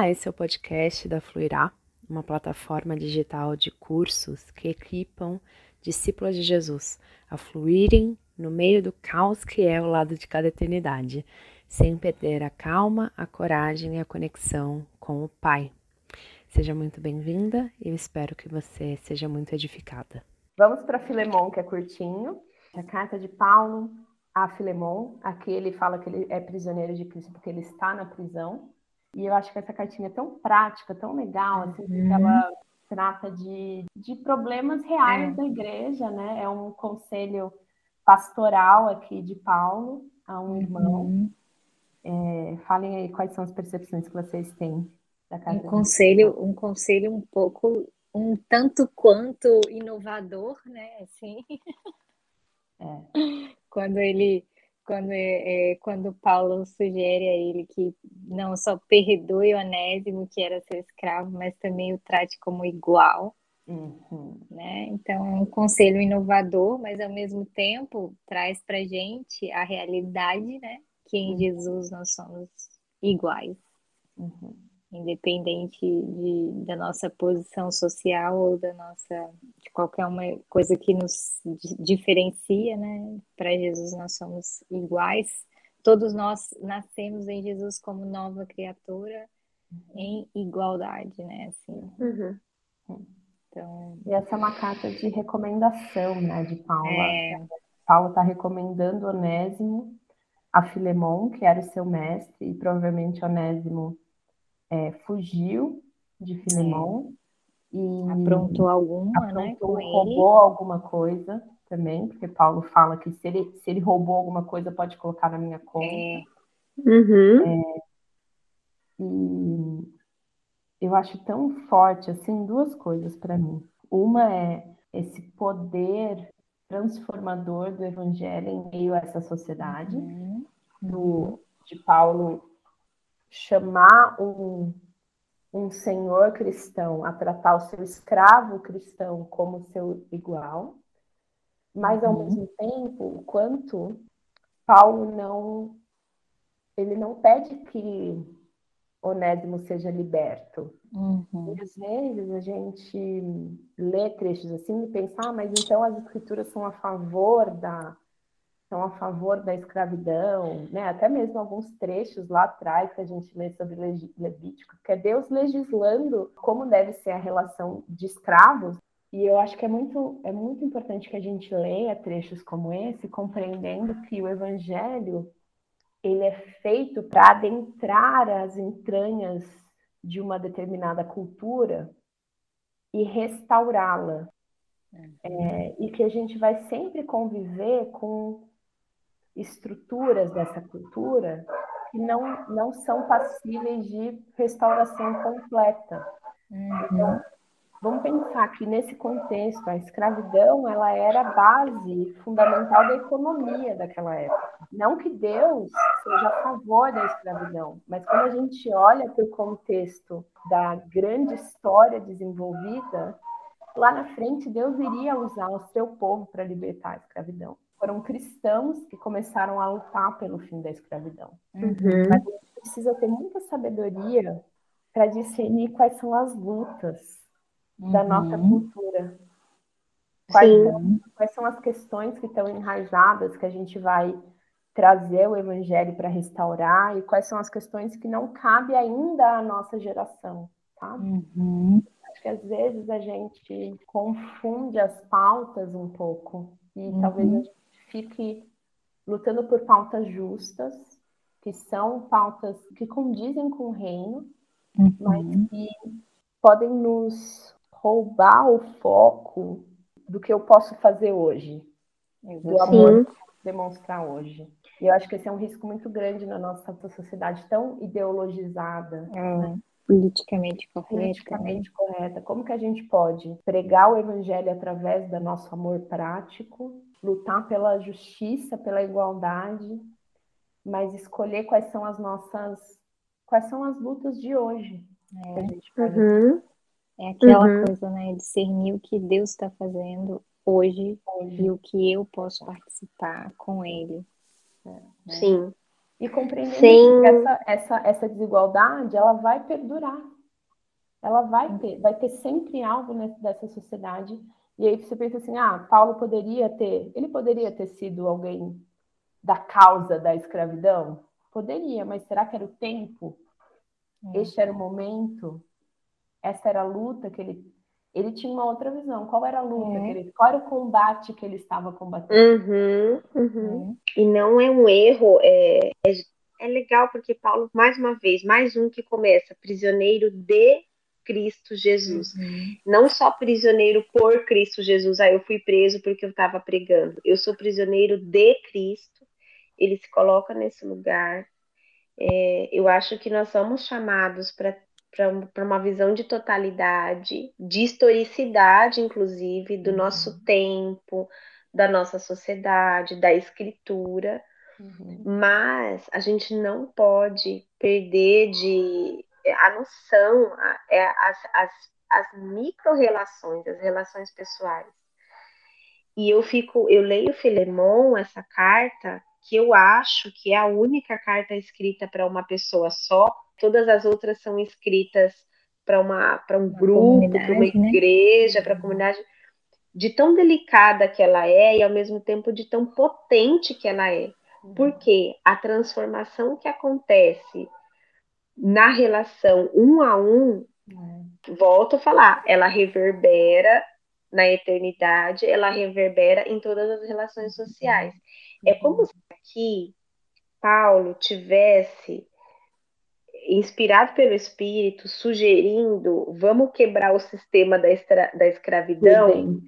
Olá, esse é o podcast da Fluirá, uma plataforma digital de cursos que equipam discípulos de Jesus a fluírem no meio do caos que é o lado de cada eternidade, sem perder a calma, a coragem e a conexão com o Pai. Seja muito bem-vinda e eu espero que você seja muito edificada. Vamos para Filemon, que é curtinho. A carta de Paulo a Filemon. Aqui ele fala que ele é prisioneiro de Cristo porque ele está na prisão. E eu acho que essa cartinha é tão prática, tão legal, assim, porque uhum. ela trata de, de problemas reais é. da igreja, né? É um conselho pastoral aqui de Paulo a um irmão. Uhum. É, falem aí quais são as percepções que vocês têm da casa. Um conselho, um conselho um pouco, um tanto quanto inovador, né? Assim. É. Quando ele quando, é, é, quando Paulo sugere a ele que não só perdoe o Onésimo, que era seu escravo, mas também o trate como igual. Uhum. Né? Então, é um conselho inovador, mas ao mesmo tempo traz para gente a realidade né? que em uhum. Jesus nós somos iguais. Uhum independente de, da nossa posição social ou da nossa de qualquer uma coisa que nos diferencia, né? Para Jesus nós somos iguais. Todos nós nascemos em Jesus como nova criatura em igualdade, né? Assim. Uhum. Então, e essa é uma carta de recomendação, né, de Paulo. É... Paulo está recomendando Onésimo a Filemon, que era o seu mestre, e provavelmente Onésimo é, fugiu de Filemão é. e aprontou alguma, né, aprontou, né, roubou ele. alguma coisa também, porque Paulo fala que se ele, se ele roubou alguma coisa, pode colocar na minha conta. É. Uhum. É, e eu acho tão forte assim duas coisas para mim. Uma é esse poder transformador do evangelho em meio a essa sociedade, uhum. do, de Paulo chamar um, um senhor cristão a tratar o seu escravo cristão como seu igual, mas ao uhum. mesmo tempo, o quanto Paulo não ele não pede que Onésimo seja liberto. Uhum. E às vezes a gente lê trechos assim e pensa, ah, mas então as escrituras são a favor da, são a favor da escravidão, né? até mesmo alguns trechos lá atrás que a gente lê sobre Levítico, que é Deus legislando como deve ser a relação de escravos. E eu acho que é muito, é muito importante que a gente leia trechos como esse, compreendendo que o Evangelho ele é feito para adentrar as entranhas de uma determinada cultura e restaurá-la. É, e que a gente vai sempre conviver com estruturas dessa cultura que não, não são passíveis de restauração completa. Uhum. Então, vamos pensar que nesse contexto a escravidão ela era a base fundamental da economia daquela época. Não que Deus seja a favor da escravidão, mas quando a gente olha para o contexto da grande história desenvolvida, lá na frente Deus iria usar o seu povo para libertar a escravidão foram cristãos que começaram a lutar pelo fim da escravidão. Uhum. Mas a gente precisa ter muita sabedoria para discernir quais são as lutas uhum. da nossa cultura. Quais são, quais são, as questões que estão enraizadas que a gente vai trazer o evangelho para restaurar e quais são as questões que não cabe ainda à nossa geração, tá? Uhum. Acho que às vezes a gente confunde as pautas um pouco e uhum. talvez a gente fique lutando por pautas justas, que são pautas que condizem com o reino, uhum. mas que podem nos roubar o foco do que eu posso fazer hoje, do amor demonstrar hoje. E eu acho que esse é um risco muito grande na nossa sociedade tão ideologizada. É. Né? politicamente correta. Politicamente né? correta. Como que a gente pode pregar o evangelho através do nosso amor prático, lutar pela justiça, pela igualdade, mas escolher quais são as nossas, quais são as lutas de hoje. É, uhum. é aquela uhum. coisa, né? Discernir o que Deus está fazendo hoje, hoje, e o que eu posso participar com Ele. É, né? Sim. E compreendendo Sim. que essa, essa, essa desigualdade ela vai perdurar. Ela vai ter, vai ter sempre algo dessa sociedade. E aí você pensa assim, ah, Paulo poderia ter, ele poderia ter sido alguém da causa da escravidão? Poderia, mas será que era o tempo? É. Este era o momento? Essa era a luta que ele ele tinha uma outra visão. Qual era a luta? É. Ele, qual era o combate que ele estava combatendo? Uhum, uhum. É. E não é um erro, é, é, é, legal porque Paulo, mais uma vez, mais um que começa, prisioneiro de Cristo Jesus. Uhum. Não só prisioneiro por Cristo Jesus, aí ah, eu fui preso porque eu estava pregando. Eu sou prisioneiro de Cristo. Ele se coloca nesse lugar. É, eu acho que nós somos chamados para para uma visão de totalidade, de historicidade, inclusive, do uhum. nosso tempo, da nossa sociedade, da escritura, uhum. mas a gente não pode perder de a noção, é, as, as, as micro-relações, as relações pessoais. E eu fico, eu leio Filemon, essa carta, que eu acho que é a única carta escrita para uma pessoa só, todas as outras são escritas para uma para um grupo, para uma né? igreja, né? para a comunidade, de tão delicada que ela é e ao mesmo tempo de tão potente que ela é. Uhum. Porque a transformação que acontece na relação um a um, é. volto a falar, ela reverbera na eternidade, ela reverbera em todas as relações sociais. É como se aqui Paulo tivesse inspirado pelo Espírito, sugerindo vamos quebrar o sistema da, estra, da escravidão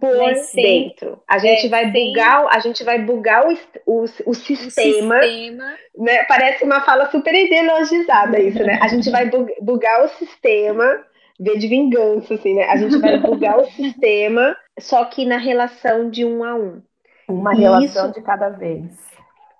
por dentro. A gente é, vai bugar, a gente vai bugar o, o, o, sistema, o sistema. Né? Parece uma fala super ideologizada isso, né? A gente vai bugar o sistema, ver de vingança, assim, né? A gente vai bugar o sistema, só que na relação de um a um. Uma relação isso, de cada vez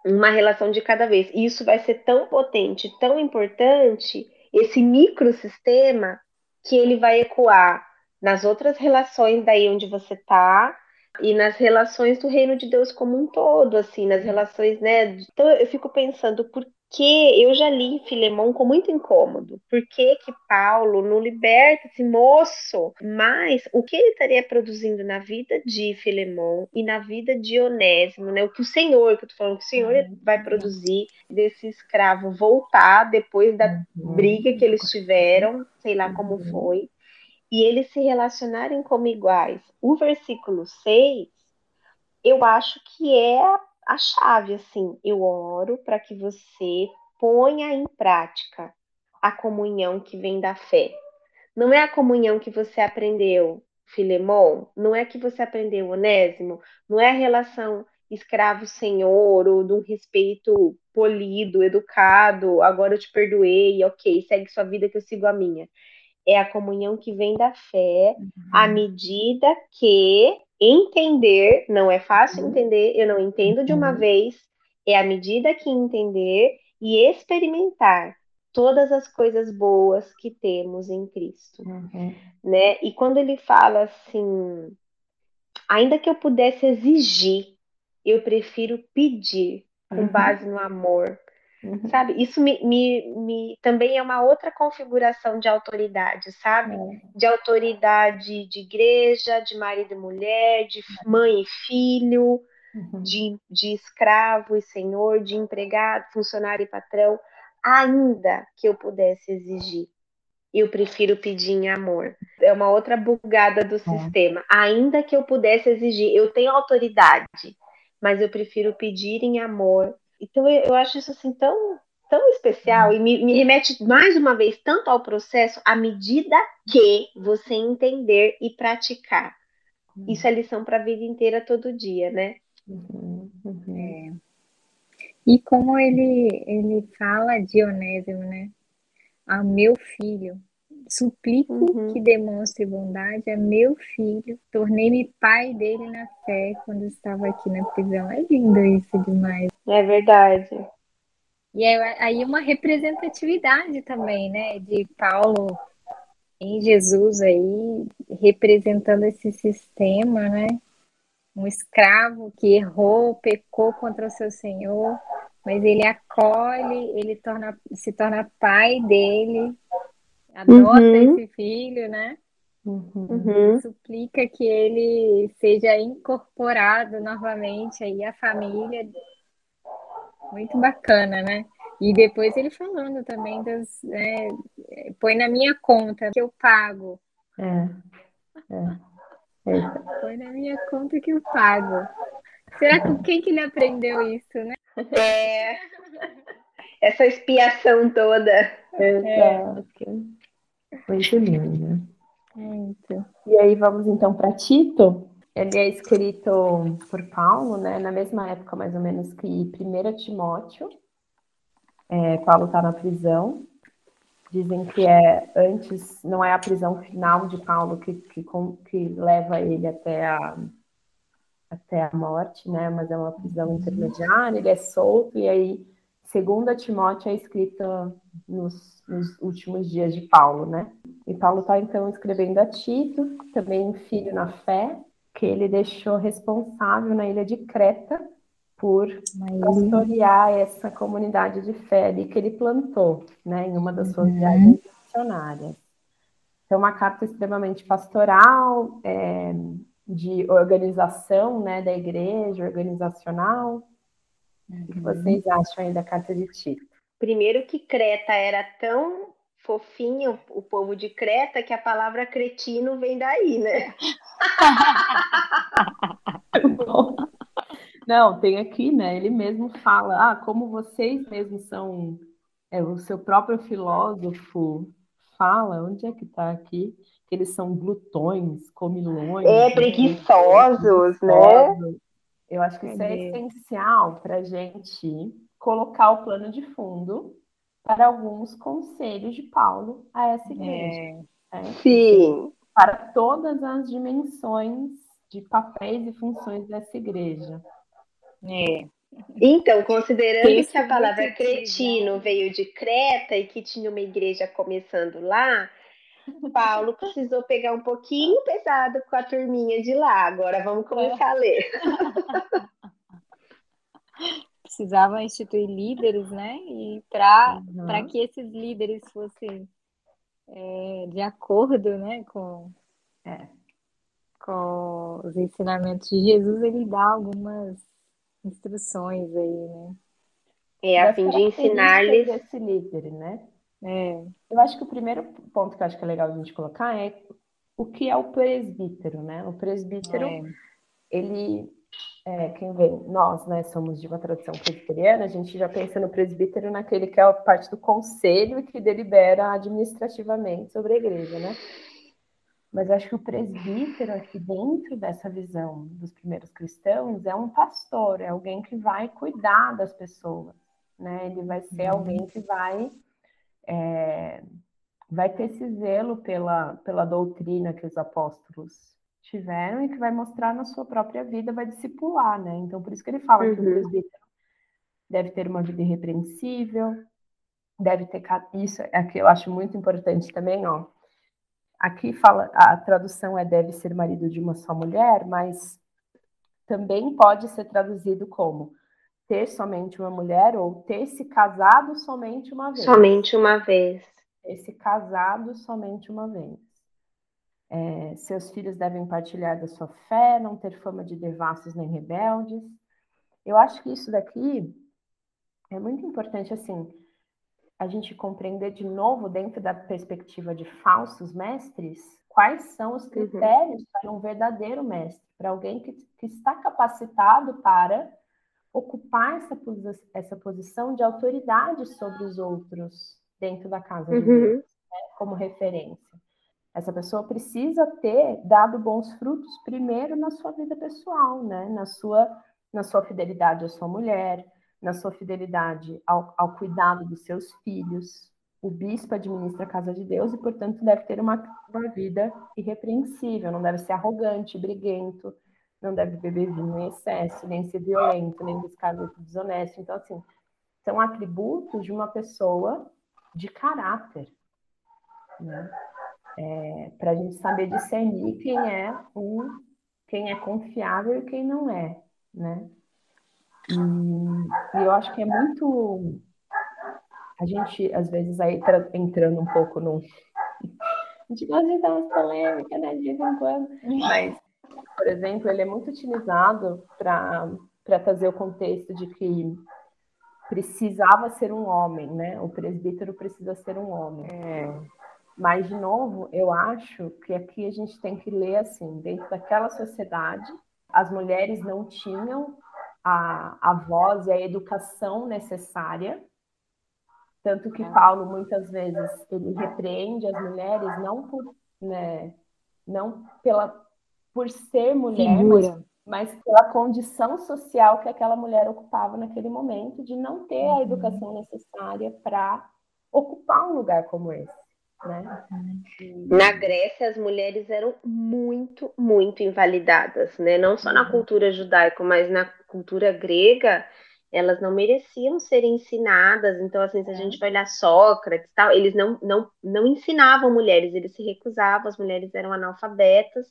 uma relação de cada vez. E isso vai ser tão potente, tão importante, esse microsistema, que ele vai ecoar nas outras relações daí onde você está e nas relações do reino de Deus como um todo, assim, nas relações, né? Então eu fico pensando por que eu já li Filemão com muito incômodo. Por que que Paulo não liberta esse moço? Mas o que ele estaria produzindo na vida de Filemão e na vida de Onésimo, né? O que o Senhor, que eu tô falando, que o Senhor uhum. vai produzir desse escravo voltar depois da uhum. briga que eles tiveram, sei lá como uhum. foi, e eles se relacionarem como iguais. O versículo 6, eu acho que é a chave, assim, eu oro para que você ponha em prática a comunhão que vem da fé. Não é a comunhão que você aprendeu, Filemon, não é que você aprendeu, Onésimo, não é a relação escravo-senhor ou de um respeito polido, educado, agora eu te perdoei, ok, segue sua vida que eu sigo a minha. É a comunhão que vem da fé, uhum. à medida que entender, não é fácil uhum. entender, eu não entendo de uma uhum. vez, é à medida que entender e experimentar todas as coisas boas que temos em Cristo, uhum. né? E quando ele fala assim, ainda que eu pudesse exigir, eu prefiro pedir com uhum. base no amor, Uhum. Sabe? Isso me, me, me, também é uma outra configuração de autoridade, sabe? Uhum. De autoridade de igreja, de marido e mulher, de mãe e filho, uhum. de, de escravo e senhor, de empregado, funcionário e patrão. Ainda que eu pudesse exigir, eu prefiro pedir em amor. É uma outra bugada do é. sistema. Ainda que eu pudesse exigir, eu tenho autoridade, mas eu prefiro pedir em amor então eu, eu acho isso assim tão, tão especial e me, me, remete mais uma vez tanto ao processo à medida que você entender e praticar. Uhum. Isso é lição para a vida inteira, todo dia, né? Uhum, uhum. É. E como ele, ele fala de Onésimo, né? A meu filho, Suplico uhum. que demonstre bondade a meu filho. Tornei-me pai dele na fé quando estava aqui na prisão. É lindo isso demais. É verdade. E aí uma representatividade também, né? De Paulo em Jesus aí, representando esse sistema, né? Um escravo que errou, pecou contra o seu senhor, mas ele acolhe, ele torna, se torna pai dele, adota uhum. esse filho, né? Uhum. Suplica que ele seja incorporado novamente aí à família. Muito bacana, né? E depois ele falando também das. Né, põe na minha conta que eu pago. É. é. é. Põe na minha conta que eu pago. Será que quem que ele aprendeu isso, né? É. Essa expiação toda. Exato. É. Muito lindo. Muito. E aí vamos então para Tito. Ele é escrito por Paulo, né? Na mesma época, mais ou menos, que 1 Timóteo. É, Paulo está na prisão. Dizem que é antes, não é a prisão final de Paulo que, que, que leva ele até a, até a morte, né? Mas é uma prisão intermediária, ele é solto, e aí, segunda Timóteo é escrita nos, nos últimos dias de Paulo, né? E Paulo está então escrevendo a Tito, também um filho na fé, que ele deixou responsável na ilha de Creta por pastorear essa comunidade de fé ali que ele plantou, né, em uma das suas uhum. viagens missionárias. Então, uma carta extremamente pastoral, é, de organização, né, da igreja, organizacional. Uhum. O que uhum. vocês acham aí da carta de Tito? Primeiro que Creta era tão fofinho, o povo de Creta, que a palavra cretino vem daí, né? Não, tem aqui, né? Ele mesmo fala, ah, como vocês mesmos são, é, o seu próprio filósofo fala, onde é que está aqui? Que eles são glutões, comilões. É, preguiçosos, né? Eu acho que isso é, é essencial para a gente colocar o plano de fundo para alguns conselhos de Paulo a essa igreja. É. Né? Sim. Para todas as dimensões de papéis e funções dessa igreja. É. Então, considerando que a palavra cretino veio de Creta e que tinha uma igreja começando lá, Paulo precisou pegar um pouquinho pesado com a turminha de lá. Agora vamos começar é. a ler. Precisava instituir líderes, né? E para uhum. que esses líderes fossem é, de acordo né, com, é, com os ensinamentos de Jesus, ele dá algumas instruções aí, né? É, a fim de ensinar-lhes. Esse líder, né? É. Eu acho que o primeiro ponto que eu acho que é legal a gente colocar é o que é o presbítero, né? O presbítero, é. ele, é, quem vê, nós, né, somos de uma tradição presbiteriana, a gente já pensa no presbítero naquele que é a parte do conselho e que delibera administrativamente sobre a igreja, né? Mas eu acho que o presbítero aqui dentro dessa visão dos primeiros cristãos é um pastor, é alguém que vai cuidar das pessoas, né? Ele vai ser uhum. alguém que vai é, vai ter esse zelo pela, pela doutrina que os apóstolos tiveram e que vai mostrar na sua própria vida, vai discipular, né? Então por isso que ele fala uhum. que o uhum. presbítero deve ter uma vida irrepreensível, deve ter isso é que eu acho muito importante também, ó Aqui fala, a tradução é deve ser marido de uma só mulher, mas também pode ser traduzido como ter somente uma mulher ou ter se casado somente uma vez. Somente uma vez. Ter se casado somente uma vez. É, seus filhos devem partilhar da sua fé, não ter fama de devassos nem rebeldes. Eu acho que isso daqui é muito importante, assim, a gente compreender de novo, dentro da perspectiva de falsos mestres, quais são os uhum. critérios uhum. para um verdadeiro mestre, para alguém que, que está capacitado para ocupar essa, essa posição de autoridade sobre os outros dentro da casa uhum. de Deus, né, como referência. Essa pessoa precisa ter dado bons frutos primeiro na sua vida pessoal, né, na sua, na sua fidelidade à sua mulher, na sua fidelidade ao, ao cuidado dos seus filhos. O bispo administra a casa de Deus e, portanto, deve ter uma, uma vida irrepreensível, não deve ser arrogante, briguento, não deve beber vinho em excesso, nem ser violento, nem buscar lucro desonesto. Então, assim, são atributos de uma pessoa de caráter, né? É, para a gente saber discernir quem é um, quem é confiável e quem não é, né? E, e eu acho que é muito. A gente, às vezes, aí entrando um pouco no. A gente gosta de dar umas polêmicas, né, de vez em quando. Mas, por exemplo, ele é muito utilizado para trazer o contexto de que precisava ser um homem, né? O presbítero precisa ser um homem. É. Mas, de novo, eu acho que aqui a gente tem que ler assim: dentro daquela sociedade, as mulheres não tinham a, a voz e a educação necessária. Tanto que é. Paulo, muitas vezes, ele repreende as mulheres não por, né, não pela, por ser mulher, mas, mas, pela condição social que aquela mulher ocupava naquele momento, de não ter a uhum. educação necessária para ocupar um lugar como esse. Né? Na Grécia, as mulheres eram muito, muito invalidadas, né? Não só na uhum. cultura judaica, mas na cultura grega, elas não mereciam ser ensinadas. Então, assim, se a gente vai olhar Sócrates, tal, eles não, não, não ensinavam mulheres, eles se recusavam, as mulheres eram analfabetas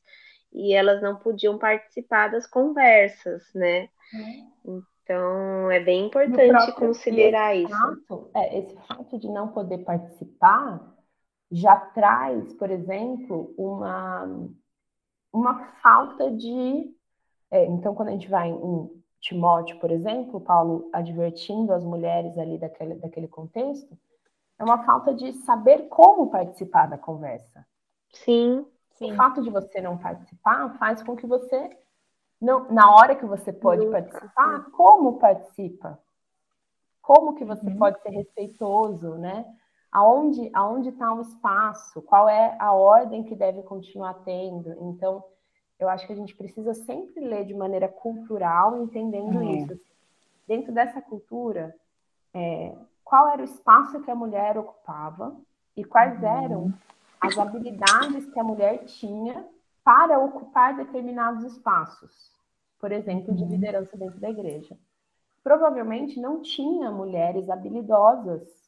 e elas não podiam participar das conversas, né? Uhum. Então, é bem importante considerar isso. É, esse fato de não poder participar já traz, por exemplo, uma, uma falta de. É, então, quando a gente vai em Timóteo, por exemplo, Paulo advertindo as mulheres ali daquele, daquele contexto, é uma falta de saber como participar da conversa. Sim, sim. O fato de você não participar faz com que você, não, na hora que você pode participar, como participa? Como que você uhum. pode ser respeitoso, né? Aonde aonde está o espaço, qual é a ordem que deve continuar tendo. Então, eu acho que a gente precisa sempre ler de maneira cultural, entendendo uhum. isso. Dentro dessa cultura, é, qual era o espaço que a mulher ocupava e quais uhum. eram as habilidades que a mulher tinha para ocupar determinados espaços, por exemplo, de uhum. liderança dentro da igreja. Provavelmente não tinha mulheres habilidosas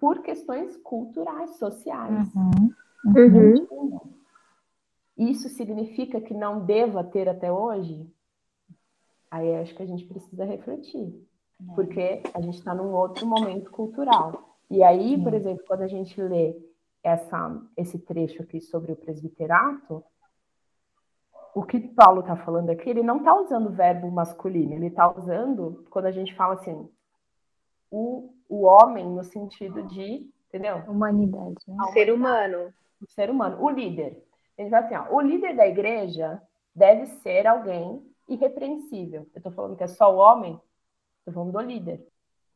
por questões culturais, sociais. Uhum. Uhum. Isso significa que não deva ter até hoje? Aí acho que a gente precisa refletir, é. porque a gente está num outro momento cultural. E aí, por exemplo, quando a gente lê essa, esse trecho aqui sobre o presbiterato, o que Paulo está falando aqui, ele não está usando o verbo masculino, ele está usando, quando a gente fala assim, o o homem no sentido de, entendeu? Humanidade. Né? Ser humano. O ser humano, o líder. A gente vai assim, ó, o líder da igreja deve ser alguém irrepreensível. Eu estou falando que é só o homem, estou falando do líder.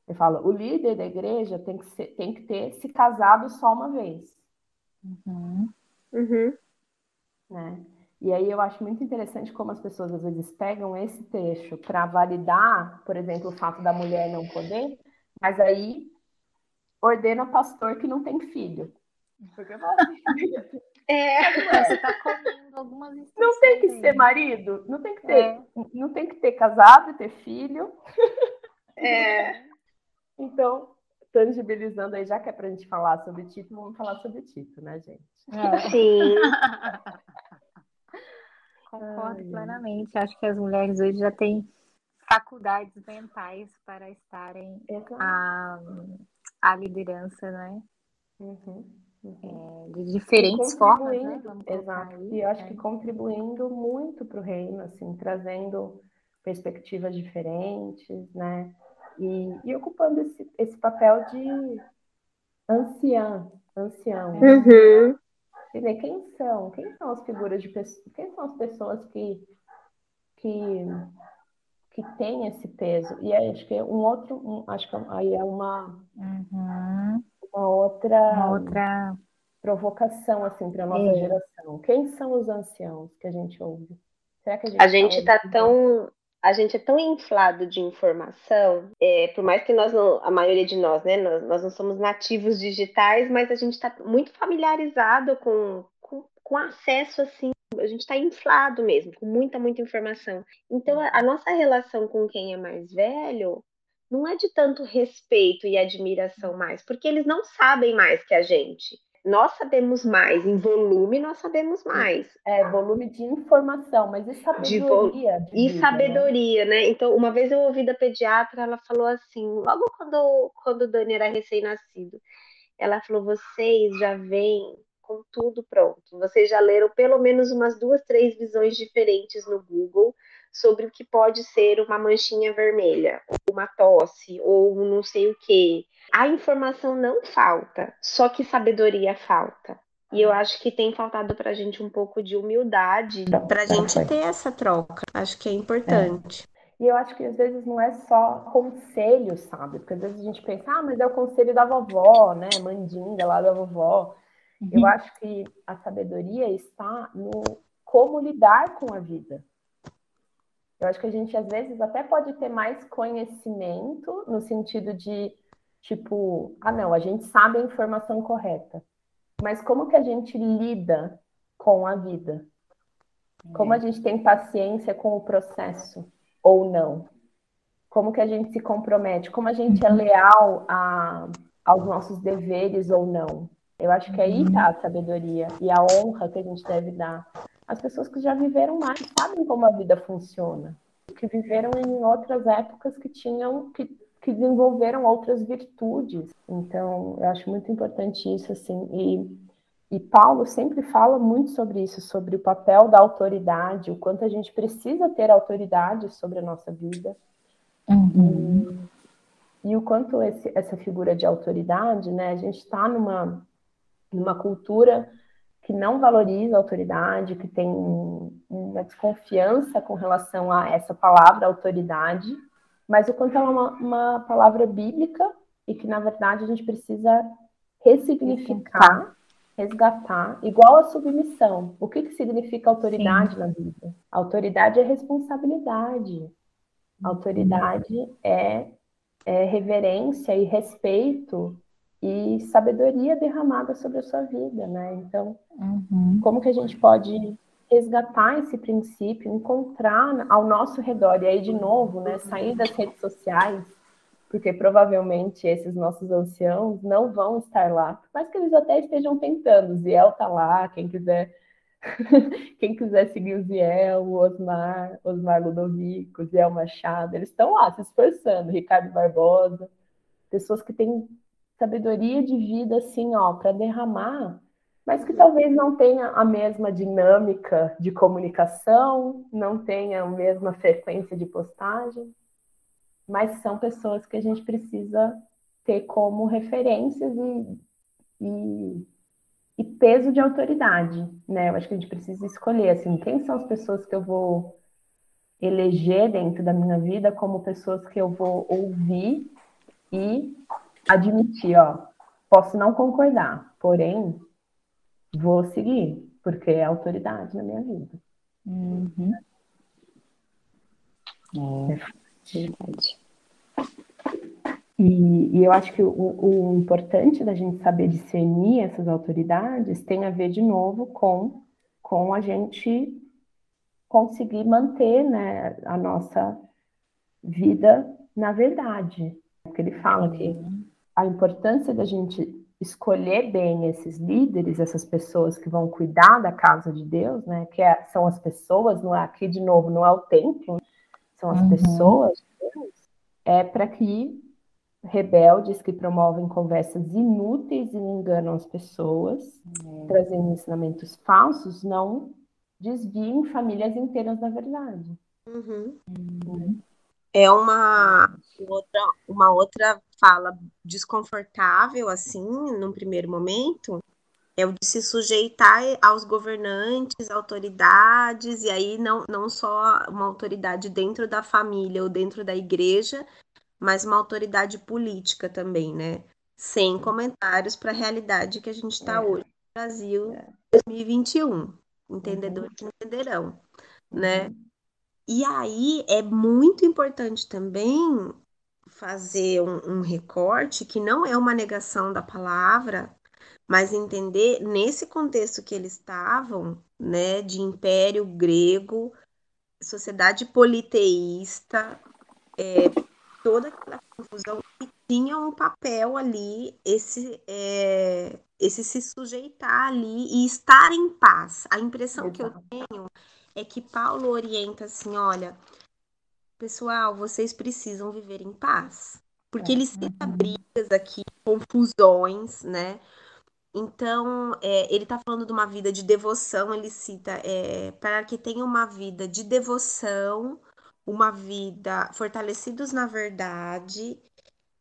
Eu falo, o líder da igreja tem que, ser, tem que ter se casado só uma vez. Uhum. Uhum. Né? E aí eu acho muito interessante como as pessoas às vezes pegam esse trecho para validar, por exemplo, o fato da mulher não poder, mas aí ordena pastor que não tem filho. Porque é, você está comendo algumas Não tem que ser marido, não tem que ter, é. não tem que ter casado e ter filho. É. então, tangibilizando aí, já que é para a gente falar sobre Tito, vamos falar sobre Tito, né, gente? É. Sim. Concordo Ai, plenamente. Acho que as mulheres hoje já têm faculdades mentais para estarem à, à liderança, né? Uhum, uhum. É, de diferentes formas, né? Exato. Aí, e eu acho é. que contribuindo muito para o reino, assim, trazendo perspectivas diferentes, né? E, e ocupando esse, esse papel de anciã, ancião. Uhum. Dizer, quem são? Quem são as figuras de pessoas? Quem são as pessoas que, que que tem esse peso. E acho que é um outro, um, acho que aí é uma, uhum. uma outra, uma outra provocação assim para nossa é. geração. Quem são os anciãos que a gente ouve? Será que a gente a gente está tão a gente é tão inflado de informação, é, por mais que nós não, a maioria de nós, né, nós, nós não somos nativos digitais, mas a gente está muito familiarizado com, com, acesso assim a gente está inflado mesmo, com muita, muita informação. Então, a, a nossa relação com quem é mais velho não é de tanto respeito e admiração mais, porque eles não sabem mais que a gente. nós sabemos mais, em volume nós sabemos mais. É, volume de informação, mas e sabedoria? De de e vida, né? sabedoria, né? né? Então, uma vez eu ouvi da pediatra, ela falou assim, logo quando, quando o Dani era recém-nascido, ela falou, vocês já vêm com tudo pronto. Vocês já leram pelo menos umas duas, três visões diferentes no Google sobre o que pode ser uma manchinha vermelha, uma tosse, ou não sei o que. A informação não falta, só que sabedoria falta. E eu acho que tem faltado para a gente um pouco de humildade para a gente ter essa troca. Acho que é importante. É. E eu acho que às vezes não é só conselho, sabe? Porque às vezes a gente pensa, ah, mas é o conselho da vovó, né? Mandinga lá da vovó. Uhum. Eu acho que a sabedoria está no como lidar com a vida. Eu acho que a gente às vezes até pode ter mais conhecimento no sentido de tipo, ah não, a gente sabe a informação correta. Mas como que a gente lida com a vida? Como a gente tem paciência com o processo ou não? Como que a gente se compromete? Como a gente é uhum. leal a, aos nossos deveres ou não? Eu acho que aí está a sabedoria e a honra que a gente deve dar. As pessoas que já viveram mais sabem como a vida funciona, que viveram em outras épocas que tinham que, que desenvolveram outras virtudes. Então, eu acho muito importante isso assim. E, e Paulo sempre fala muito sobre isso, sobre o papel da autoridade, o quanto a gente precisa ter autoridade sobre a nossa vida. Uhum. E, e o quanto esse, essa figura de autoridade, né? A gente está numa numa cultura que não valoriza a autoridade, que tem uma desconfiança com relação a essa palavra autoridade, mas o quanto ela é uma, uma palavra bíblica e que, na verdade, a gente precisa ressignificar, resgatar, igual a submissão. O que, que significa autoridade Sim. na vida? Autoridade é responsabilidade. Autoridade é, é reverência e respeito e sabedoria derramada sobre a sua vida, né? Então, uhum. como que a gente pode resgatar esse princípio, encontrar ao nosso redor, e aí, de novo, né, sair das redes sociais, porque provavelmente esses nossos anciãos não vão estar lá, mas que eles até estejam tentando. O Ziel tá lá, quem quiser quem quiser seguir o Ziel, o Osmar, Osmar Ludovico, Ziel Machado, eles estão lá se esforçando, Ricardo Barbosa, pessoas que têm sabedoria de vida, assim, ó, para derramar, mas que talvez não tenha a mesma dinâmica de comunicação, não tenha a mesma frequência de postagem, mas são pessoas que a gente precisa ter como referências e, e, e peso de autoridade, né? Eu acho que a gente precisa escolher, assim, quem são as pessoas que eu vou eleger dentro da minha vida como pessoas que eu vou ouvir e admitir, ó, posso não concordar, porém vou seguir, porque é autoridade na minha vida. Uhum. É, verdade. E, e, eu acho que o, o, importante da gente saber discernir essas autoridades tem a ver, de novo, com, com a gente conseguir manter né, a nossa vida na verdade. Porque ele fala que uhum a importância da gente escolher bem esses líderes, essas pessoas que vão cuidar da casa de Deus, né? Que é, são as pessoas, não é aqui de novo, não é o templo, são as uhum. pessoas, é para que rebeldes que promovem conversas inúteis e enganam as pessoas, uhum. trazendo ensinamentos falsos, não desviem famílias inteiras da verdade. Uhum. Uhum é uma outra, uma outra fala desconfortável, assim, num primeiro momento, é o de se sujeitar aos governantes, autoridades, e aí não, não só uma autoridade dentro da família ou dentro da igreja, mas uma autoridade política também, né? Sem comentários para a realidade que a gente está é. hoje no Brasil é. 2021. Entendedores uhum. entenderão, né? Uhum. E aí é muito importante também fazer um, um, recorte que não é uma negação da palavra, mas entender nesse contexto que eles estavam, né, de império grego, sociedade politeísta, é, toda aquela confusão que tinha um papel ali esse é, esse se sujeitar ali e estar em paz. A impressão Exato. que eu tenho é que Paulo orienta assim, olha, pessoal, vocês precisam viver em paz. Porque é. ele cita uhum. brigas aqui, confusões, né? Então, é, ele está falando de uma vida de devoção, ele cita, é, para que tenha uma vida de devoção, uma vida fortalecidos na verdade,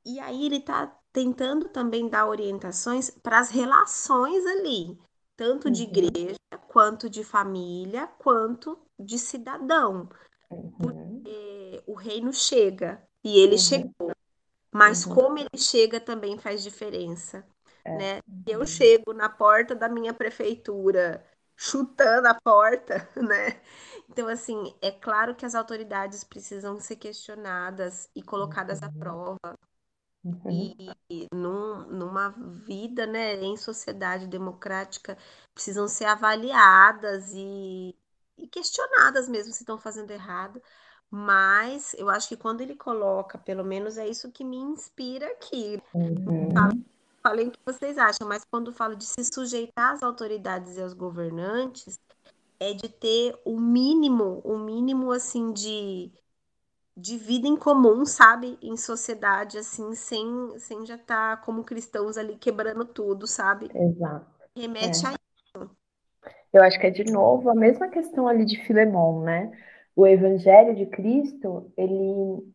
e aí ele está tentando também dar orientações para as relações ali, tanto de uhum. igreja, quanto de família, quanto de cidadão. Uhum. Porque o reino chega, e ele uhum. chegou. Mas como ele chega também faz diferença. É. Né? Eu chego na porta da minha prefeitura, chutando a porta, né? Então, assim, é claro que as autoridades precisam ser questionadas e colocadas à prova. Uhum. E num, numa vida, né, em sociedade democrática, precisam ser avaliadas e, e questionadas mesmo se estão fazendo errado. Mas eu acho que quando ele coloca, pelo menos é isso que me inspira aqui. Uhum falei o que vocês acham, mas quando falo de se sujeitar às autoridades e aos governantes, é de ter o mínimo, o mínimo assim de, de vida em comum, sabe? Em sociedade, assim, sem, sem já estar tá como cristãos ali quebrando tudo, sabe? Exato. Remete é. a isso. Eu acho que é de novo a mesma questão ali de Filemão, né? O evangelho de Cristo, ele,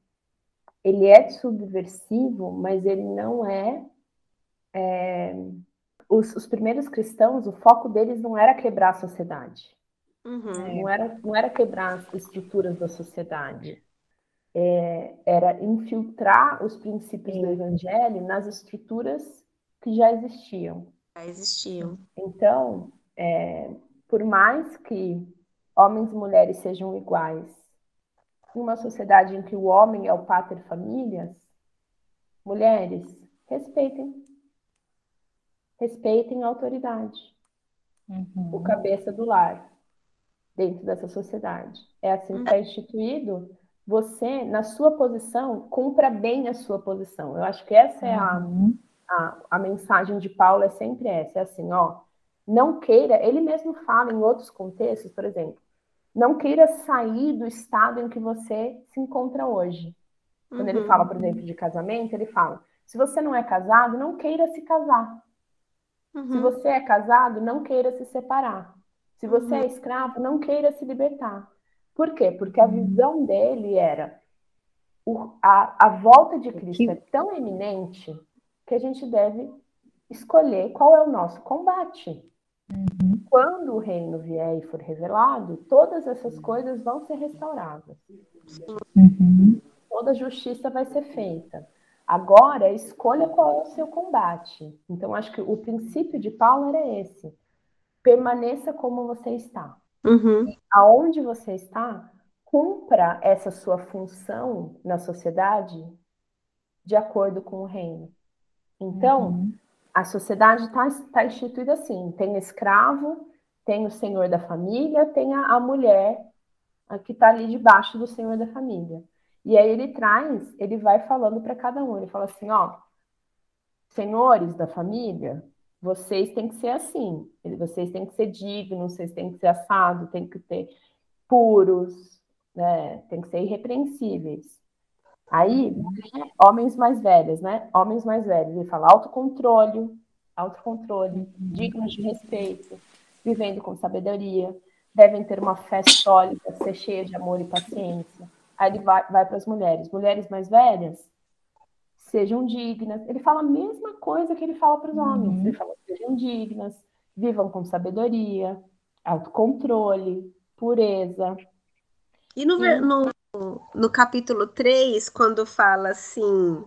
ele é subversivo, mas ele não é é, os, os, primeiros cristãos, o foco deles não era quebrar a sociedade. Uhum. Não, era, não era quebrar as estruturas da sociedade. É, era infiltrar os princípios Sim. do evangelho nas estruturas que já existiam. Já existiam. Então, é, por mais que homens e mulheres sejam iguais, em uma sociedade em que o homem é o pater famílias, mulheres, respeitem respeitem a autoridade, uhum. o cabeça do lar, dentro dessa sociedade. É assim que está uhum. instituído. Você, na sua posição, cumpra bem a sua posição. Eu acho que essa é a, uhum. a, a mensagem de Paulo, é sempre essa. É assim, ó, não queira, ele mesmo fala em outros contextos, por exemplo, não queira sair do estado em que você se encontra hoje. Quando uhum. ele fala, por exemplo, de casamento, ele fala: se você não é casado, não queira se casar. Uhum. Se você é casado, não queira se separar. Se você é uhum. é escravo, não queira se libertar. Por quê? Porque a uhum. visão dele era o, a, a volta de Cristo é tão eminente que a gente deve escolher qual é o nosso combate. Uhum. Quando o reino vier e for revelado, todas essas coisas vão ser restauradas. Uhum. Toda justiça vai ser feita. Agora, escolha qual é o seu combate. Então, acho que o princípio de Paulo era esse: permaneça como você está. Uhum. Aonde você está, cumpra essa sua função na sociedade de acordo com o reino. Então, uhum. a sociedade está tá instituída assim: tem escravo, tem o senhor da família, tem a, a mulher que está ali debaixo do senhor da família. E aí ele traz, ele vai falando para cada um, ele fala assim, ó, senhores da família, vocês têm que ser assim, vocês têm que ser dignos, vocês têm que ser assados, têm que ter puros, né? Tem que ser irrepreensíveis. Aí, homens mais velhos, né? Homens mais velhos, ele fala autocontrole, autocontrole, dignos de respeito, vivendo com sabedoria, devem ter uma fé sólida, ser cheia de amor e paciência Aí ele vai, vai para as mulheres. Mulheres mais velhas, sejam dignas. Ele fala a mesma coisa que ele fala para os uhum. homens. Ele fala, sejam dignas, vivam com sabedoria, autocontrole, pureza. E no, e... no, no capítulo 3, quando fala assim,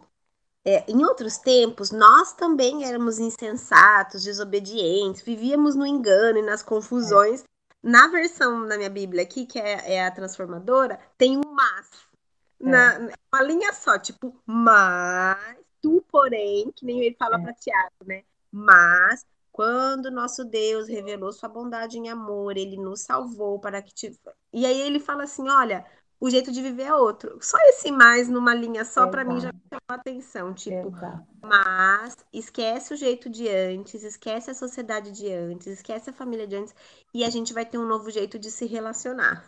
é, em outros tempos, nós também éramos insensatos, desobedientes, vivíamos no engano e nas confusões na versão da minha Bíblia aqui, que é, é a transformadora, tem um mas. É. Na, uma linha só, tipo, mas, tu, porém, que nem ele fala é. para Tiago, né? Mas, quando nosso Deus revelou sua bondade em amor, ele nos salvou para que. Te... E aí ele fala assim: olha, o jeito de viver é outro. Só esse mais numa linha só para mim já me chamou a atenção, tipo, Exato. mas esquece o jeito de antes, esquece a sociedade de antes, esquece a família de antes e a gente vai ter um novo jeito de se relacionar.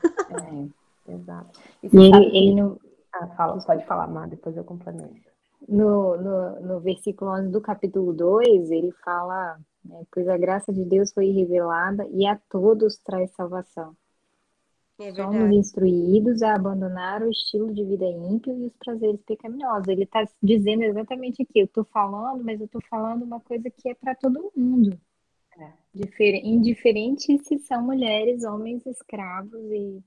É, exato. E, e ele, ele não... Ah, fala, pode falar, Má, depois eu complemento. No, no, no versículo 11 do capítulo 2, ele fala, né, pois a graça de Deus foi revelada e a todos traz salvação. É Somos instruídos a abandonar o estilo de vida ímpio e os prazeres pecaminosos. Ele está dizendo exatamente aqui, eu estou falando, mas eu estou falando uma coisa que é para todo mundo. É. Difer indiferente se são mulheres, homens, escravos e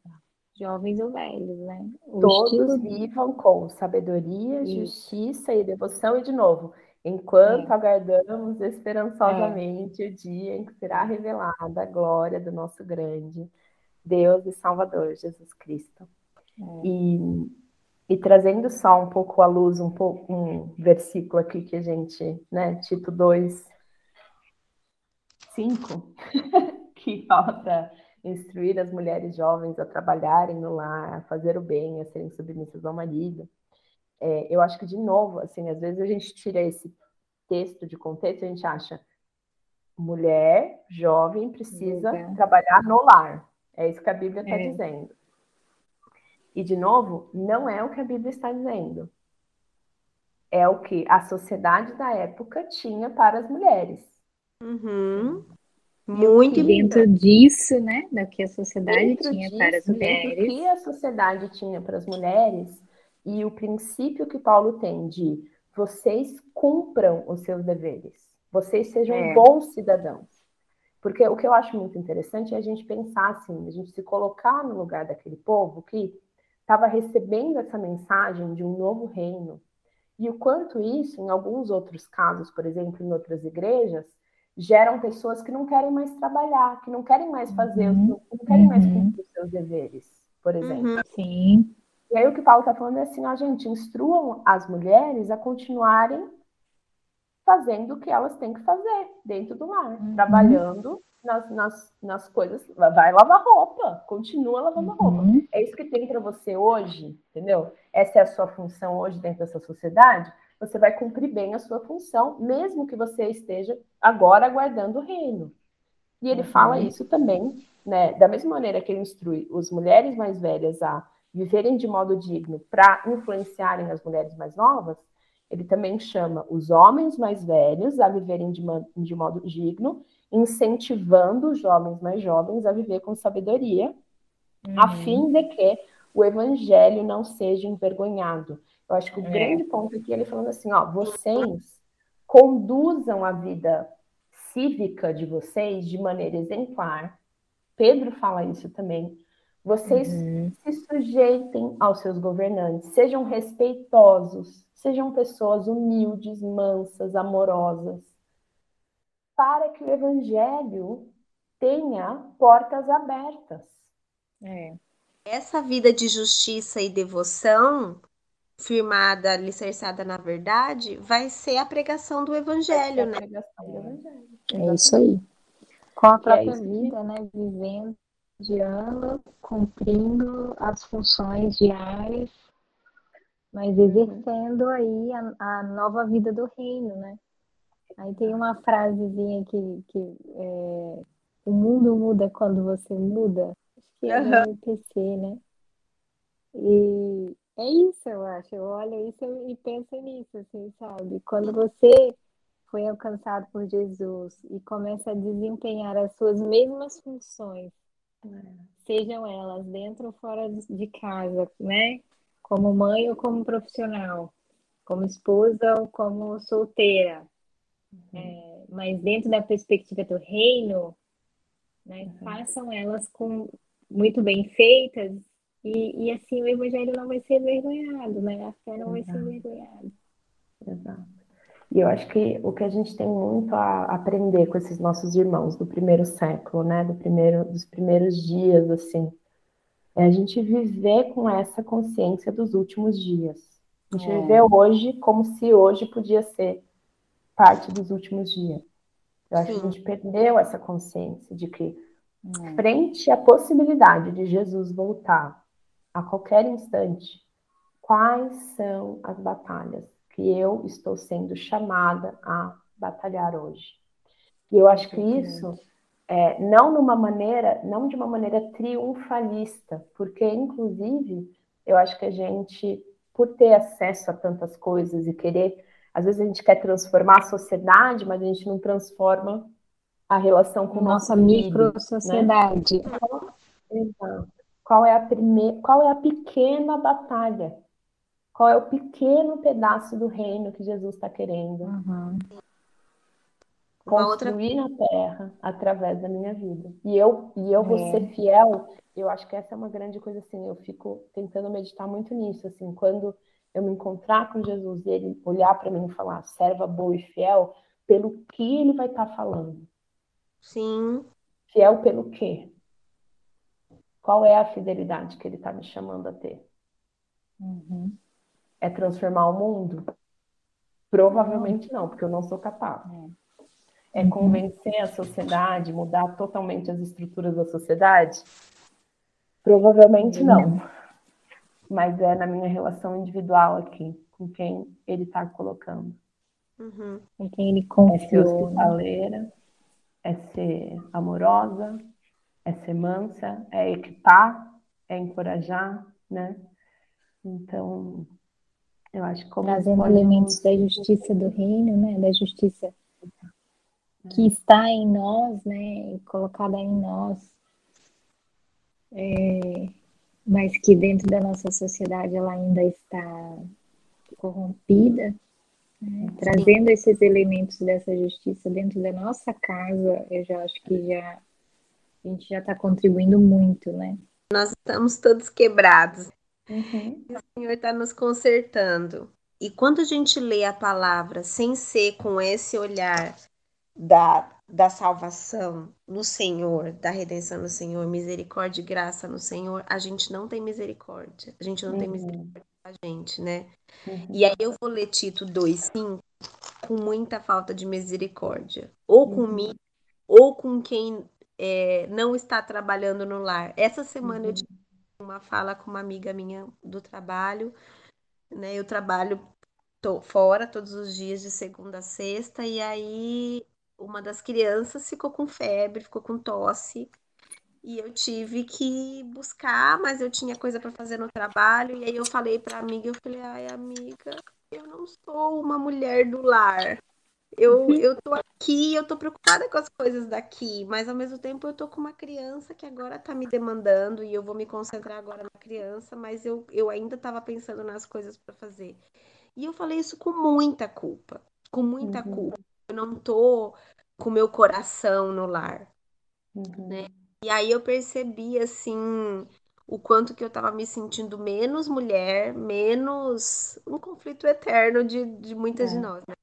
jovens ou velhos, né? O Todos estilo... vivam com sabedoria, Isso. justiça e devoção, e de novo, enquanto é. aguardamos esperançosamente é. o dia em que será revelada a glória do nosso grande Deus e Salvador, Jesus Cristo. É. E, e trazendo só um pouco à luz, um, pouco, um versículo aqui que a gente, né, Tito 2, 5, que fala para instruir as mulheres jovens a trabalharem no lar, a fazer o bem, a serem submissas ao marido. É, eu acho que, de novo, assim, às vezes a gente tira esse texto de contexto e a gente acha mulher jovem precisa trabalhar no lar. É isso que a Bíblia está é. dizendo. E, de novo, não é o que a Bíblia está dizendo. É o que a sociedade da época tinha para as mulheres. Uhum. Muito e dentro disso, né, da que a sociedade dentro tinha disso, para as mulheres. O que a sociedade tinha para as mulheres e o princípio que Paulo tem de vocês cumpram os seus deveres, vocês sejam é. bons cidadãos. Porque o que eu acho muito interessante é a gente pensar assim, a gente se colocar no lugar daquele povo que estava recebendo essa mensagem de um novo reino. E o quanto isso, em alguns outros casos, por exemplo, em outras igrejas, geram pessoas que não querem mais trabalhar, que não querem mais fazer, uhum. não querem uhum. mais cumprir os seus deveres, por exemplo. Uhum. Sim. E aí o que o Paulo está falando é assim, ó, gente, instruam as mulheres a continuarem fazendo o que elas têm que fazer dentro do lar, uhum. trabalhando nas, nas, nas coisas. Vai lavar roupa, continua lavando uhum. roupa. É isso que tem para você hoje, entendeu? Essa é a sua função hoje dentro dessa sociedade você vai cumprir bem a sua função, mesmo que você esteja agora aguardando o reino. E ele uhum. fala isso também, né, da mesma maneira que ele instrui as mulheres mais velhas a viverem de modo digno para influenciarem as mulheres mais novas, ele também chama os homens mais velhos a viverem de, de modo digno, incentivando os jovens mais jovens a viver com sabedoria, uhum. a fim de que o evangelho não seja envergonhado. Eu acho que o é. grande ponto aqui é ele falando assim, ó, vocês conduzam a vida cívica de vocês de maneira exemplar. Pedro fala isso também. Vocês uhum. se sujeitem aos seus governantes, sejam respeitosos, sejam pessoas humildes, mansas, amorosas, para que o evangelho tenha portas abertas. É. Essa vida de justiça e devoção firmada, alicerçada na verdade, vai ser a pregação do evangelho, né? Do evangelho. É isso aí. Com a própria é vida, né? Vivendo, ano, cumprindo as funções diárias, mas exercendo aí a, a, nova vida do reino, né? Aí tem uma frasezinha que, que é, o mundo muda quando você muda. Acho que é do MPC, né? E é isso, eu acho. Eu olho isso e penso nisso, assim, sabe? Quando você foi alcançado por Jesus e começa a desempenhar as suas mesmas funções, sejam elas dentro ou fora de casa, né? Como mãe ou como profissional, como esposa ou como solteira, uhum. é, mas dentro da perspectiva do reino, né? Uhum. Façam elas com muito bem feitas e, e assim o evangelho não vai ser envergonhado, né? A fé não Exato. vai ser envergonhada. Exato. E eu acho que o que a gente tem muito a aprender com esses nossos irmãos do primeiro século, né? Do primeiro, dos primeiros dias, assim, é a gente viver com essa consciência dos últimos dias. A gente é. viver hoje como se hoje podia ser parte dos últimos dias. Eu acho Sim. que a gente perdeu essa consciência de que, é. frente à possibilidade de Jesus voltar a qualquer instante, quais são as batalhas que eu estou sendo chamada a batalhar hoje. E eu acho que isso é, não numa maneira, não de uma maneira triunfalista, porque inclusive eu acho que a gente, por ter acesso a tantas coisas e querer, às vezes a gente quer transformar a sociedade, mas a gente não transforma a relação com nossa micro sociedade. Né? Qual é a primeira, qual é a pequena batalha? Qual é o pequeno pedaço do reino que Jesus está querendo? Uhum construir outra... na terra através da minha vida. E eu, e eu vou é. ser fiel, eu acho que essa é uma grande coisa assim, eu fico tentando meditar muito nisso, assim, quando eu me encontrar com Jesus e ele olhar para mim e falar, serva boa e fiel, pelo que ele vai estar tá falando? Sim. Fiel pelo quê? Qual é a fidelidade que ele está me chamando a ter? Uhum. É transformar o mundo? Provavelmente não, porque eu não sou capaz. É é uhum. convencer a sociedade, mudar totalmente as estruturas da sociedade? Provavelmente não. Mas é na minha relação individual aqui, com quem ele está colocando. Uhum. Com quem ele confiou. É ser hospitaleira, é ser amorosa, é ser mansa, é equipar, é encorajar, né? Então, eu acho que como trazendo elementos da justiça do reino, né? Da justiça que está em nós, né, colocada em nós, é, mas que dentro da nossa sociedade ela ainda está corrompida, né, trazendo esses elementos dessa justiça dentro da nossa casa, eu já acho que já a gente já está contribuindo muito, né? Nós estamos todos quebrados. Uhum. o Senhor está nos consertando. E quando a gente lê a palavra sem ser com esse olhar da, da salvação no Senhor, da redenção no Senhor, misericórdia e graça no Senhor, a gente não tem misericórdia. A gente não uhum. tem misericórdia da gente, né? Uhum. E aí eu vou ler Tito 2,5 com muita falta de misericórdia. Ou uhum. comigo, ou com quem é, não está trabalhando no lar. Essa semana eu uhum. tive uma fala com uma amiga minha do trabalho, né? Eu trabalho tô fora todos os dias de segunda a sexta, e aí uma das crianças ficou com febre, ficou com tosse. E eu tive que buscar, mas eu tinha coisa para fazer no trabalho. E aí eu falei para amiga, eu falei: "Ai, amiga, eu não sou uma mulher do lar. Eu, eu tô aqui, eu tô preocupada com as coisas daqui, mas ao mesmo tempo eu tô com uma criança que agora tá me demandando e eu vou me concentrar agora na criança, mas eu, eu ainda tava pensando nas coisas para fazer. E eu falei isso com muita culpa, com muita uhum. culpa eu não tô com meu coração no lar, uhum. né? E aí eu percebi assim o quanto que eu tava me sentindo menos mulher, menos um conflito eterno de, de muitas é. de nós, né?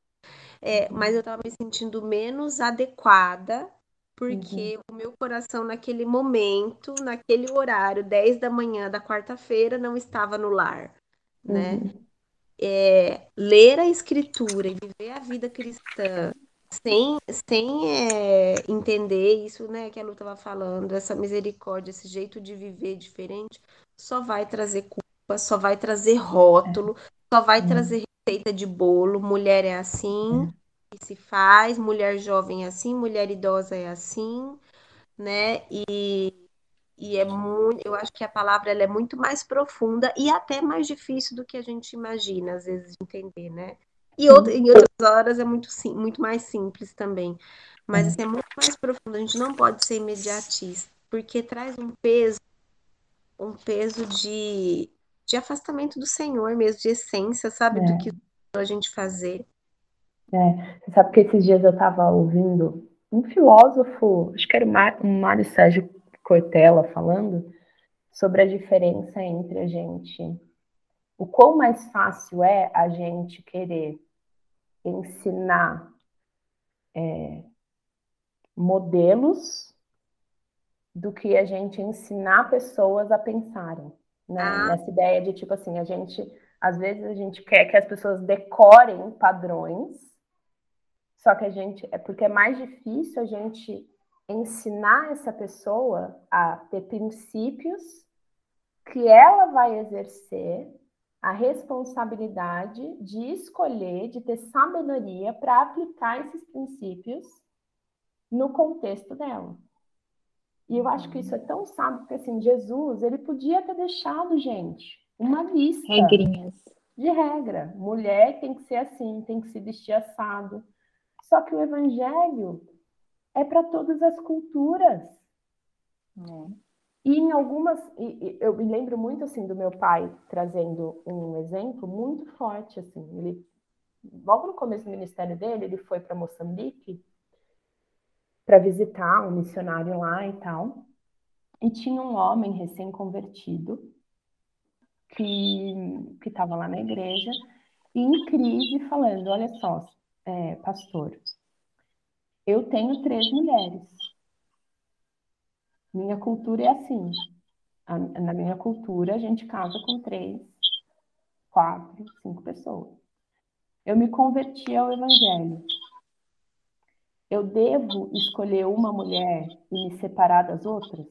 É, uhum. Mas eu tava me sentindo menos adequada porque uhum. o meu coração naquele momento, naquele horário, 10 da manhã da quarta-feira, não estava no lar, né? Uhum é, ler a escritura e viver a vida cristã sem, sem é, entender isso, né, que a Lu estava falando, essa misericórdia, esse jeito de viver diferente, só vai trazer culpa, só vai trazer rótulo, só vai é. trazer receita de bolo, mulher é assim, é. que se faz, mulher jovem é assim, mulher idosa é assim, né, e e é muito, eu acho que a palavra ela é muito mais profunda e até mais difícil do que a gente imagina, às vezes, de entender, né? E outra, em outras horas é muito, sim, muito mais simples também. Mas assim, é muito mais profundo, a gente não pode ser imediatista, porque traz um peso, um peso de, de afastamento do Senhor mesmo, de essência, sabe? É. Do que a gente fazer. É, você sabe que esses dias eu estava ouvindo um filósofo, acho que era o Mário Sérgio Cortella falando sobre a diferença entre a gente. O quão mais fácil é a gente querer ensinar é, modelos do que a gente ensinar pessoas a pensarem. Né? Ah. Nessa ideia de tipo assim, a gente às vezes a gente quer que as pessoas decorem padrões, só que a gente é porque é mais difícil a gente ensinar essa pessoa a ter princípios que ela vai exercer a responsabilidade de escolher, de ter sabedoria para aplicar esses princípios no contexto dela. E eu acho que isso é tão sábio, porque assim, Jesus, ele podia ter deixado, gente, uma lista. Regrinhas. De regra. Mulher tem que ser assim, tem que se vestir assado. Só que o evangelho é para todas as culturas. É. E em algumas, eu me lembro muito assim do meu pai trazendo um exemplo muito forte assim. Ele logo no começo do ministério dele, ele foi para Moçambique para visitar um missionário lá e tal. E tinha um homem recém-convertido que estava lá na igreja em crise falando, olha só, é, pastor, eu tenho três mulheres. Minha cultura é assim. na minha cultura, a gente casa com três, quatro, cinco pessoas. Eu me converti ao evangelho. Eu devo escolher uma mulher e me separar das outras?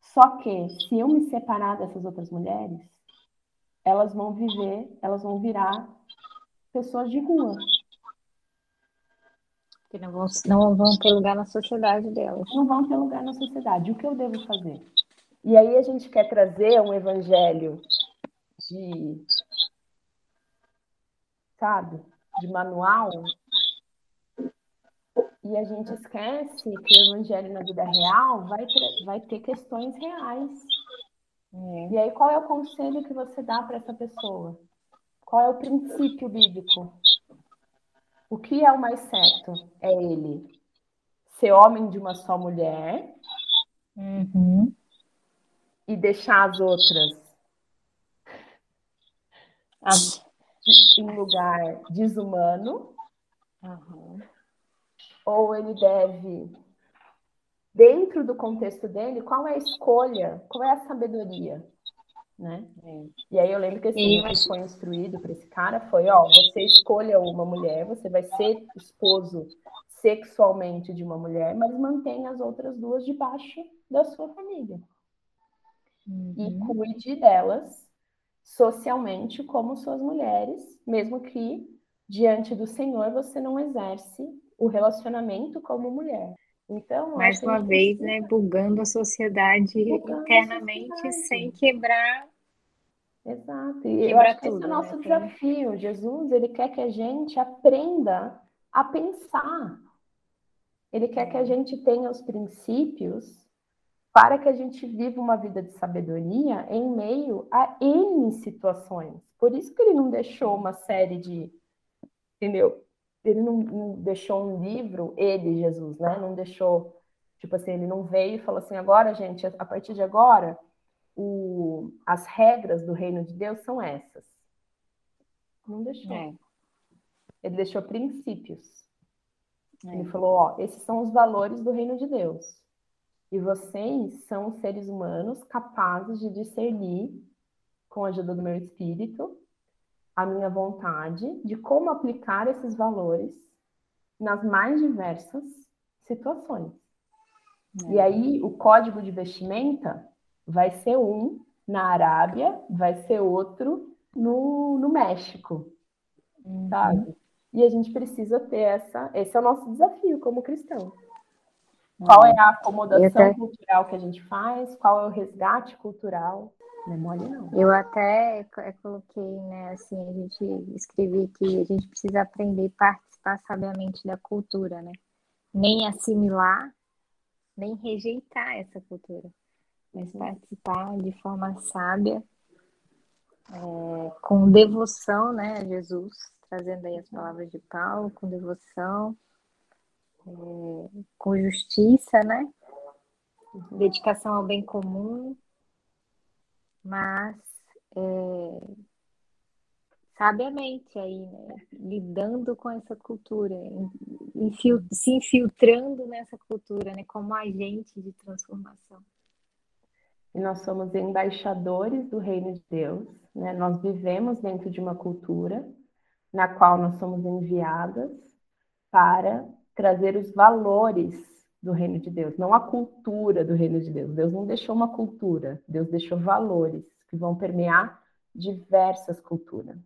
Só que, se eu me separar dessas outras mulheres, elas vão viver, elas vão virar pessoas de rua. Que não vão, não vão ter lugar na sociedade delas. Não vão ter lugar na sociedade. O que eu devo fazer? E aí a gente quer trazer um evangelho de, sabe, de manual. E a gente esquece que o evangelho na vida real vai ter, vai ter questões reais. É. E aí, qual é o conselho que você dá para essa pessoa? Qual é o princípio bíblico? O que é o mais certo? É ele ser homem de uma só mulher uhum. e deixar as outras em lugar desumano. Uhum. Ou ele deve, dentro do contexto dele, qual é a escolha, qual é a sabedoria? né? É. E aí eu lembro que assim, o que foi instruído para esse cara foi, ó, você escolha uma mulher, você vai ser esposo sexualmente de uma mulher, mas mantenha as outras duas debaixo da sua família. Uhum. E cuide delas socialmente como suas mulheres, mesmo que diante do Senhor você não exerce o relacionamento como mulher. Então, mais uma vez, né, bugando a sociedade bugando internamente a sociedade. sem quebrar Exato. E eu acho que esse é o nosso né? desafio. Jesus, ele quer que a gente aprenda a pensar. Ele quer que a gente tenha os princípios para que a gente viva uma vida de sabedoria em meio a N situações. Por isso que ele não deixou uma série de. Entendeu? Ele não, não deixou um livro, ele, Jesus, né? Não deixou. Tipo assim, ele não veio e falou assim: agora, gente, a partir de agora o, as regras do reino de Deus são essas. Não deixou. É. Ele deixou princípios. É. Ele falou: ó, esses são os valores do reino de Deus. E vocês são seres humanos capazes de discernir, com a ajuda do meu espírito, a minha vontade de como aplicar esses valores nas mais diversas situações. É. E aí, o código de vestimenta vai ser um na Arábia, vai ser outro no, no México, uhum. sabe? E a gente precisa ter essa. Esse é o nosso desafio como cristão. Qual é a acomodação até... cultural que a gente faz? Qual é o resgate cultural? Não é mole, não. Eu até coloquei, né, assim, a gente escrevi que a gente precisa aprender a participar sabiamente da cultura, né? Nem assimilar, nem rejeitar essa cultura mas participar de forma sábia, é, com devoção né, a Jesus, trazendo aí as palavras de Paulo, com devoção, é, com justiça, né? Dedicação ao bem comum, mas é, sabiamente aí, né? lidando com essa cultura, infil se infiltrando nessa cultura, né? como agente de transformação nós somos embaixadores do reino de Deus, né? Nós vivemos dentro de uma cultura na qual nós somos enviadas para trazer os valores do reino de Deus, não a cultura do reino de Deus. Deus não deixou uma cultura, Deus deixou valores que vão permear diversas culturas.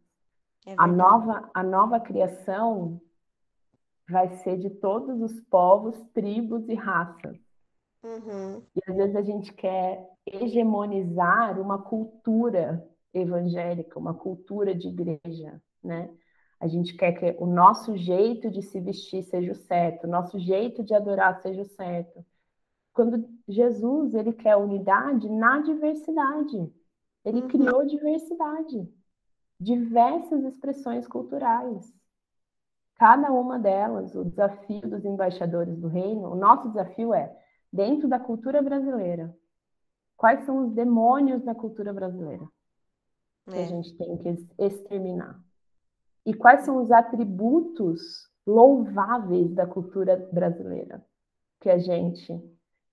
É a nova a nova criação vai ser de todos os povos, tribos e raças. Uhum. E às vezes a gente quer hegemonizar uma cultura evangélica, uma cultura de igreja, né? A gente quer que o nosso jeito de se vestir seja o certo, o nosso jeito de adorar seja o certo. Quando Jesus, ele quer unidade na diversidade. Ele uhum. criou diversidade, diversas expressões culturais. Cada uma delas, o desafio dos embaixadores do reino, o nosso desafio é, dentro da cultura brasileira, quais são os demônios da cultura brasileira que é. a gente tem que exterminar? E quais são os atributos louváveis da cultura brasileira que a gente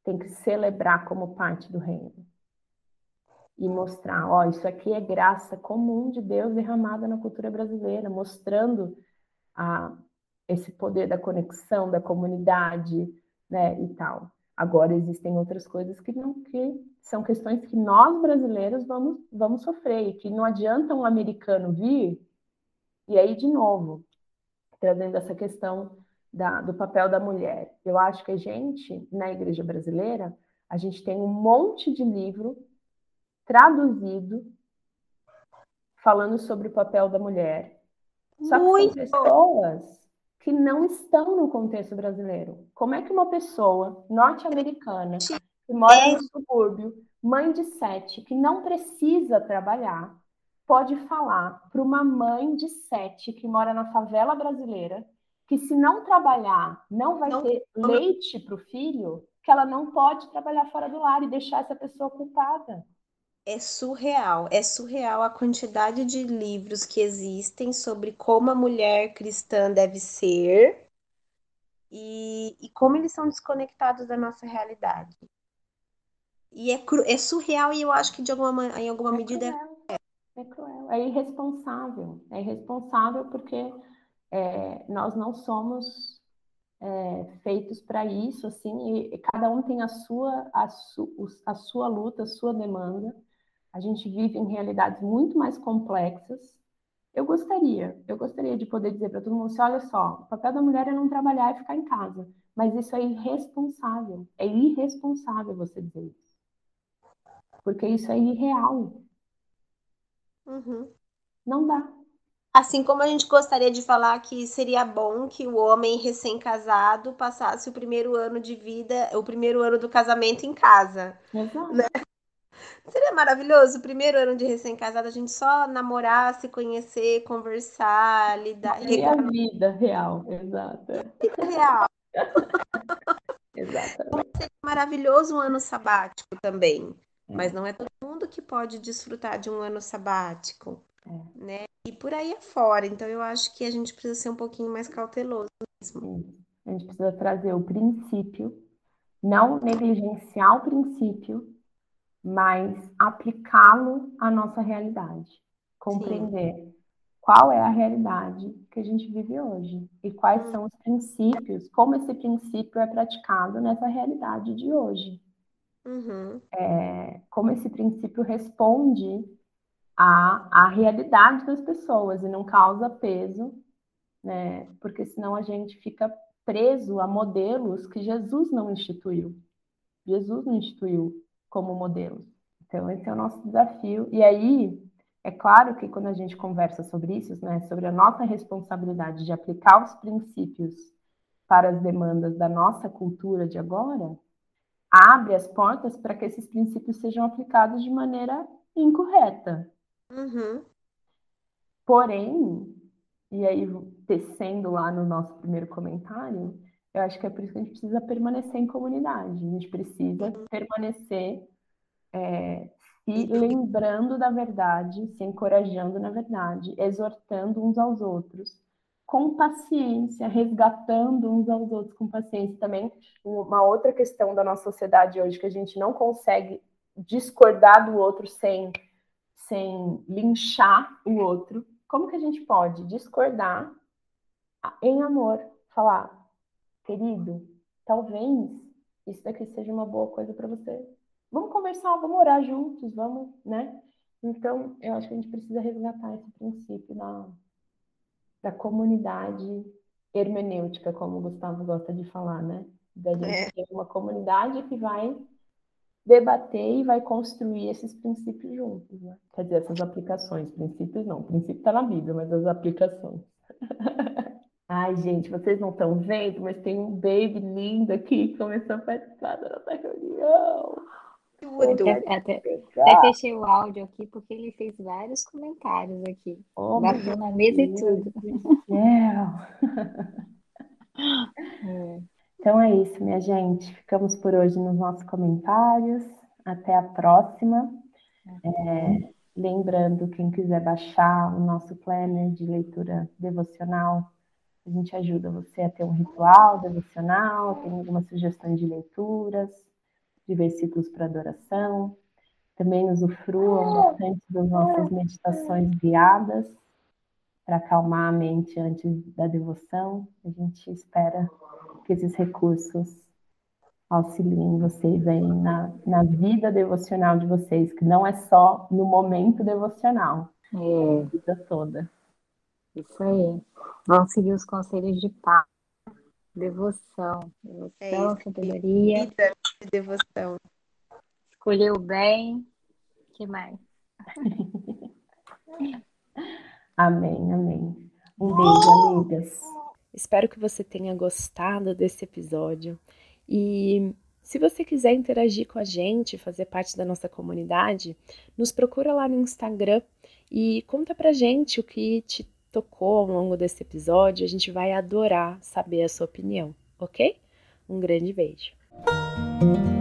tem que celebrar como parte do reino? E mostrar, ó, isso aqui é graça comum de Deus derramada na cultura brasileira, mostrando a, esse poder da conexão, da comunidade, né, e tal. Agora existem outras coisas que não que são questões que nós brasileiros vamos vamos sofrer e que não adianta um americano vir e aí, de novo, trazendo essa questão da, do papel da mulher. Eu acho que a gente, na igreja brasileira, a gente tem um monte de livro traduzido falando sobre o papel da mulher. Só que Muito. são pessoas que não estão no contexto brasileiro. Como é que uma pessoa norte-americana que mora no é. subúrbio, mãe de sete, que não precisa trabalhar, pode falar para uma mãe de sete que mora na favela brasileira que se não trabalhar não vai não, ter não... leite para o filho, que ela não pode trabalhar fora do lar e deixar essa pessoa culpada. É surreal, é surreal a quantidade de livros que existem sobre como a mulher cristã deve ser e, e como eles são desconectados da nossa realidade. E é, é surreal e eu acho que de alguma, em alguma é medida. É cruel, é irresponsável. É irresponsável porque é, nós não somos é, feitos para isso, assim, e, e, cada um tem a sua, a, su, a sua luta, a sua demanda. A gente vive em realidades muito mais complexas. Eu gostaria, eu gostaria de poder dizer para todo mundo assim, olha só, o papel da mulher é não trabalhar e ficar em casa. Mas isso é irresponsável. É irresponsável você dizer isso. Porque isso é irreal. Uhum. Não dá. Assim como a gente gostaria de falar que seria bom que o homem recém-casado passasse o primeiro ano de vida, o primeiro ano do casamento em casa. Exato. Né? Seria maravilhoso o primeiro ano de recém-casado a gente só namorar, se conhecer, conversar, lidar. E a vida real, exato. Vida real. Exatamente. Seria maravilhoso um ano sabático também. Mas não é todo mundo que pode desfrutar de um ano sabático, é. né? E por aí afora. Então eu acho que a gente precisa ser um pouquinho mais cauteloso mesmo. A gente precisa trazer o princípio, não negligenciar o princípio, mas aplicá-lo à nossa realidade. Compreender Sim. qual é a realidade que a gente vive hoje e quais hum. são os princípios, como esse princípio é praticado nessa realidade de hoje. Uhum. É, como esse princípio responde à, à realidade das pessoas e não causa peso, né? Porque senão a gente fica preso a modelos que Jesus não instituiu. Jesus não instituiu como modelos. Então, esse é o nosso desafio. E aí, é claro que quando a gente conversa sobre isso, né, sobre a nossa responsabilidade de aplicar os princípios para as demandas da nossa cultura de agora, abre as portas para que esses princípios sejam aplicados de maneira incorreta. Uhum. Porém, e aí tecendo lá no nosso primeiro comentário, eu acho que é por isso que a gente precisa permanecer em comunidade, a gente precisa uhum. permanecer é, se lembrando da verdade, se encorajando na verdade, exortando uns aos outros com paciência, resgatando uns aos outros com paciência. Também uma outra questão da nossa sociedade hoje que a gente não consegue discordar do outro sem sem linchar o outro. Como que a gente pode discordar em amor, falar, querido, talvez isso daqui seja uma boa coisa para você. Vamos conversar, vamos orar juntos, vamos, né? Então, eu acho que a gente precisa resgatar esse princípio da, da comunidade hermenêutica, como o Gustavo gosta de falar, né? Da gente é. ter uma comunidade que vai debater e vai construir esses princípios juntos, né? Quer dizer, essas aplicações, princípios não, o princípio está na Bíblia, mas as aplicações. Ai, gente, vocês não estão vendo, mas tem um baby lindo aqui que começou a participar da nossa reunião. Tudo. Até, até, até, fechei o áudio aqui porque ele fez vários comentários aqui. Oh, Bateu na mesa Deus e tudo. é. Então é isso, minha gente. Ficamos por hoje nos nossos comentários. Até a próxima. É, lembrando, quem quiser baixar o nosso planner de leitura devocional, a gente ajuda você a ter um ritual devocional, tem algumas sugestões de leituras de versículos para adoração. Também usufruam bastante das nossas meditações guiadas para acalmar a mente antes da devoção. A gente espera que esses recursos auxiliem vocês aí na, na vida devocional de vocês, que não é só no momento devocional, é a vida toda. Isso aí. Vamos seguir os conselhos de paz Devoção. Devoção, é sabedoria. Vida de devoção. Escolheu bem. que mais? amém, amém. Um beijo, amigas. Espero que você tenha gostado desse episódio. E se você quiser interagir com a gente, fazer parte da nossa comunidade, nos procura lá no Instagram e conta pra gente o que te tocou ao longo desse episódio. A gente vai adorar saber a sua opinião, ok? Um grande beijo. thank you